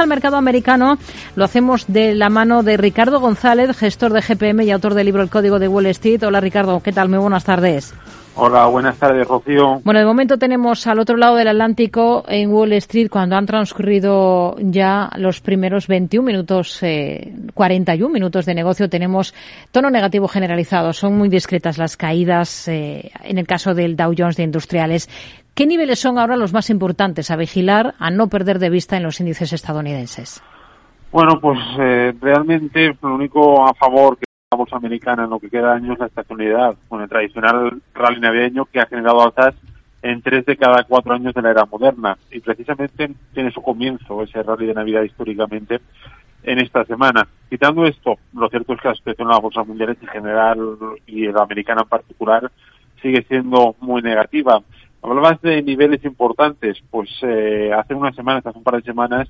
al mercado americano. Lo hacemos de la mano de Ricardo González, gestor de GPM y autor del libro El Código de Wall Street. Hola Ricardo, ¿qué tal? Muy buenas tardes. Hola, buenas tardes, Rocío. Bueno, de momento tenemos al otro lado del Atlántico, en Wall Street, cuando han transcurrido ya los primeros 21 minutos, eh, 41 minutos de negocio, tenemos tono negativo generalizado. Son muy discretas las caídas eh, en el caso del Dow Jones de Industriales. ¿Qué niveles son ahora los más importantes a vigilar, a no perder de vista en los índices estadounidenses? Bueno, pues eh, realmente lo único a favor que la bolsa americana en lo que queda de año es la estacionalidad, con el tradicional rally navideño que ha generado altas en tres de cada cuatro años de la era moderna. Y precisamente tiene su comienzo ese rally de Navidad históricamente en esta semana. Quitando esto, lo cierto es que la situación en las bolsas mundiales en general y la americana en particular sigue siendo muy negativa. Hablabas de niveles importantes, pues eh, hace unas semanas, hace un par de semanas,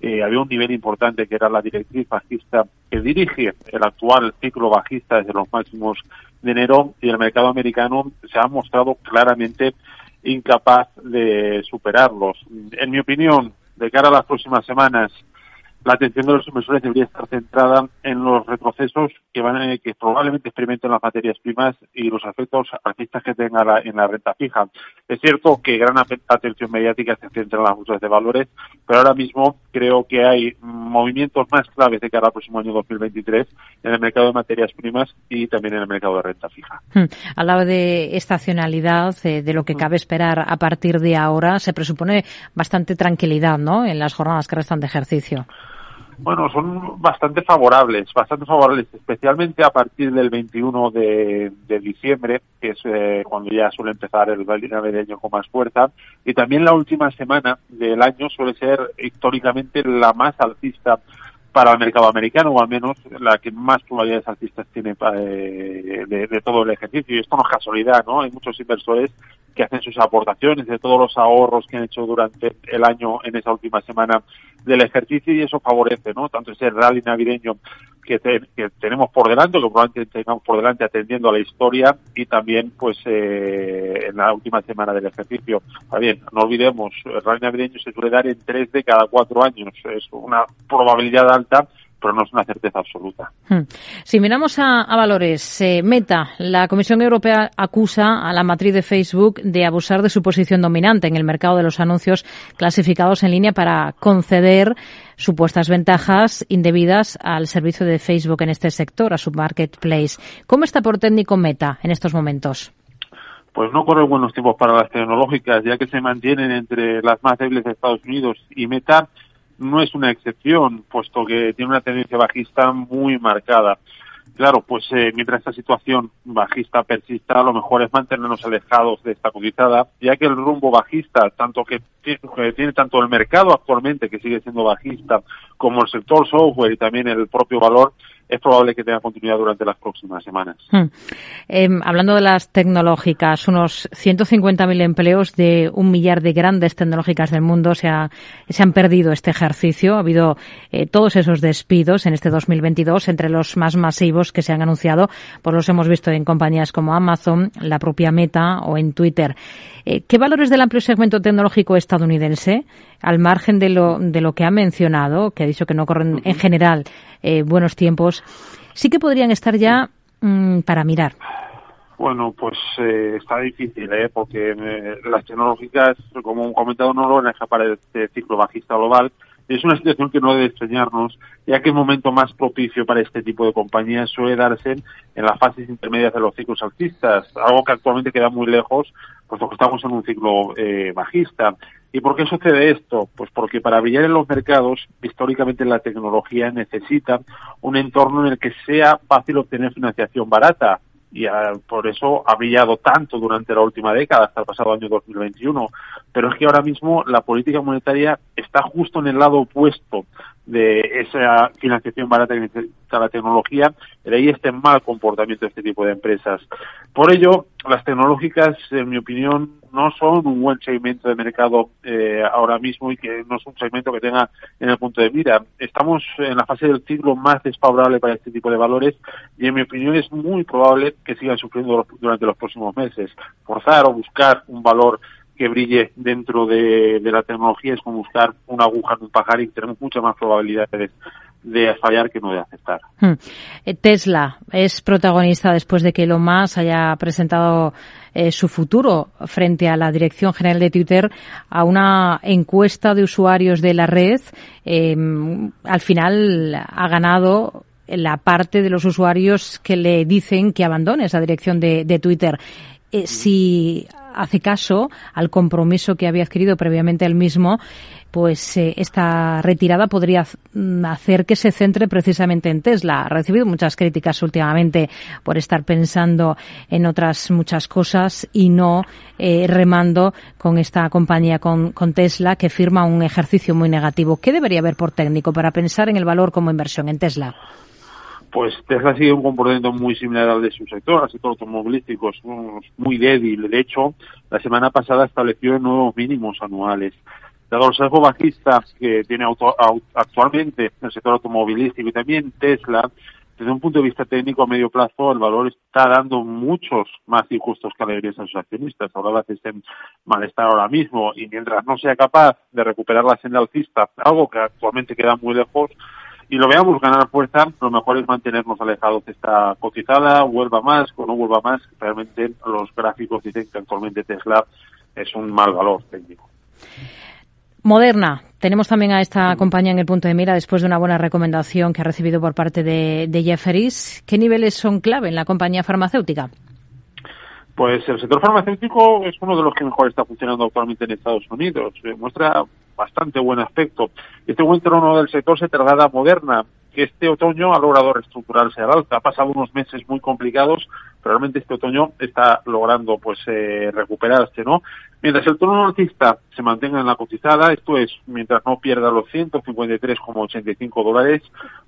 eh, había un nivel importante que era la directriz bajista que dirige el actual ciclo bajista desde los máximos de enero y el mercado americano se ha mostrado claramente incapaz de superarlos. En mi opinión, de cara a las próximas semanas, la atención de los inversores debería estar centrada en los retrocesos que van a, que probablemente experimenten las materias primas y los efectos alcistas que tenga la, en la renta fija. Es cierto que gran atención mediática se centra en las bolsas de valores, pero ahora mismo creo que hay movimientos más claves de cara al próximo año 2023 en el mercado de materias primas y también en el mercado de renta fija. Hmm. Hablaba de estacionalidad, eh, de lo que hmm. cabe esperar a partir de ahora. Se presupone bastante tranquilidad, ¿no? En las jornadas que restan de ejercicio. Bueno, son bastante favorables, bastante favorables, especialmente a partir del 21 de, diciembre, que es eh, cuando ya suele empezar el rally navideño con más fuerza, y también la última semana del año suele ser históricamente la más alcista para el mercado americano, o al menos la que más probabilidades alcistas tiene eh, de, de, todo el ejercicio. Y esto no es casualidad, ¿no? Hay muchos inversores que hacen sus aportaciones de todos los ahorros que han hecho durante el año en esa última semana del ejercicio y eso favorece, ¿no? Tanto ese rally navideño que, que tenemos por delante, que probablemente tengamos por delante atendiendo a la historia y también, pues, eh, en la última semana del ejercicio. Ahora bien, no olvidemos, el rally navideño se suele dar en tres de cada cuatro años. Es una probabilidad alta pero no es una certeza absoluta. Hmm. Si miramos a, a valores, eh, Meta, la Comisión Europea acusa a la matriz de Facebook de abusar de su posición dominante en el mercado de los anuncios clasificados en línea para conceder supuestas ventajas indebidas al servicio de Facebook en este sector, a su marketplace. ¿Cómo está por técnico Meta en estos momentos? Pues no corren buenos tiempos para las tecnológicas, ya que se mantienen entre las más débiles de Estados Unidos y Meta no es una excepción, puesto que tiene una tendencia bajista muy marcada. Claro, pues eh, mientras esta situación bajista persista, lo mejor es mantenernos alejados de esta cotizada, ya que el rumbo bajista, tanto que que tiene tanto el mercado actualmente, que sigue siendo bajista, como el sector software y también el propio valor, es probable que tenga continuidad durante las próximas semanas. Hmm. Eh, hablando de las tecnológicas, unos 150.000 empleos de un millar de grandes tecnológicas del mundo se, ha, han perdido este ejercicio. Ha habido eh, todos esos despidos en este 2022, entre los más masivos que se han anunciado, pues los hemos visto en compañías como Amazon, la propia Meta o en Twitter. Eh, ¿Qué valores del amplio segmento tecnológico estadounidense, al margen de lo, de lo que ha mencionado, que ha dicho que no corren en general eh, buenos tiempos, sí que podrían estar ya mmm, para mirar? Bueno, pues eh, está difícil, ¿eh? porque eh, las tecnológicas, como un comentado, no logran escapar de este ciclo bajista global es una situación que no debe extrañarnos, ya que el momento más propicio para este tipo de compañías suele darse en las fases intermedias de los ciclos alcistas, algo que actualmente queda muy lejos, puesto que estamos en un ciclo eh, bajista. ¿Y por qué sucede esto? Pues porque para brillar en los mercados, históricamente la tecnología necesita un entorno en el que sea fácil obtener financiación barata y a, por eso ha brillado tanto durante la última década, hasta el pasado año 2021. Pero es que ahora mismo la política monetaria está justo en el lado opuesto de esa financiación barata que necesita la tecnología, de ahí este mal comportamiento de este tipo de empresas. Por ello, las tecnológicas, en mi opinión, no son un buen segmento de mercado eh, ahora mismo y que no es un segmento que tenga en el punto de mira. Estamos en la fase del ciclo más desfavorable para este tipo de valores y en mi opinión es muy probable que sigan sufriendo durante los próximos meses. Forzar o buscar un valor que brille dentro de, la tecnología es como buscar una aguja en un pajar y tenemos muchas más probabilidades de fallar que no de aceptar. Hmm. Eh, Tesla es protagonista después de que Elon Musk haya presentado eh, su futuro frente a la Dirección General de Twitter a una encuesta de usuarios de la red. Em, al final ha ganado la parte de los usuarios que le dicen que abandone esa dirección de, de Twitter. Eh, si hace caso al compromiso que había adquirido previamente él mismo, pues eh, esta retirada podría mm, hacer que se centre precisamente en Tesla. Ha recibido muchas críticas últimamente por estar pensando en otras muchas cosas y no eh, remando con esta compañía, con, con Tesla, que firma un ejercicio muy negativo. ¿Qué debería haber por técnico para pensar en el valor como inversión en Tesla? Pues Tesla sigue un comportamiento muy similar al de su sector, al sector automovilístico, es muy débil. De hecho, la semana pasada estableció nuevos mínimos anuales. Dado el sesgo bajista que tiene actualmente el sector automovilístico y también Tesla, desde un punto de vista técnico a medio plazo, el valor está dando muchos más injustos que alegrías a sus accionistas. Ahora estén en malestar ahora mismo y mientras no sea capaz de recuperar la senda alcista, algo que actualmente queda muy lejos, y lo veamos ganar fuerza, lo mejor es mantenernos alejados de esta cotizada, vuelva más o no vuelva más. Realmente los gráficos dicen que actualmente Tesla es un mal valor técnico. Moderna, tenemos también a esta compañía en el punto de mira después de una buena recomendación que ha recibido por parte de, de Jefferies. ¿Qué niveles son clave en la compañía farmacéutica? Pues el sector farmacéutico es uno de los que mejor está funcionando actualmente en Estados Unidos. Muestra bastante buen aspecto. Este buen trono del sector se traslada a Moderna, que este otoño ha logrado reestructurarse al alza. Ha pasado unos meses muy complicados, pero realmente este otoño está logrando pues eh, recuperarse, ¿no? Mientras el tono alcista se mantenga en la cotizada, esto es, mientras no pierda los 153,85 dólares,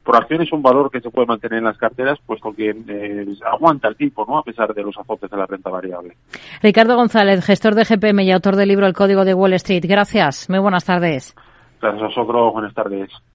por acción es un valor que se puede mantener en las carteras, puesto que eh, aguanta el tipo, ¿no? A pesar de los azotes de la renta variable. Ricardo González, gestor de GPM y autor del libro El Código de Wall Street. Gracias. Muy buenas tardes. Gracias a vosotros. Buenas tardes.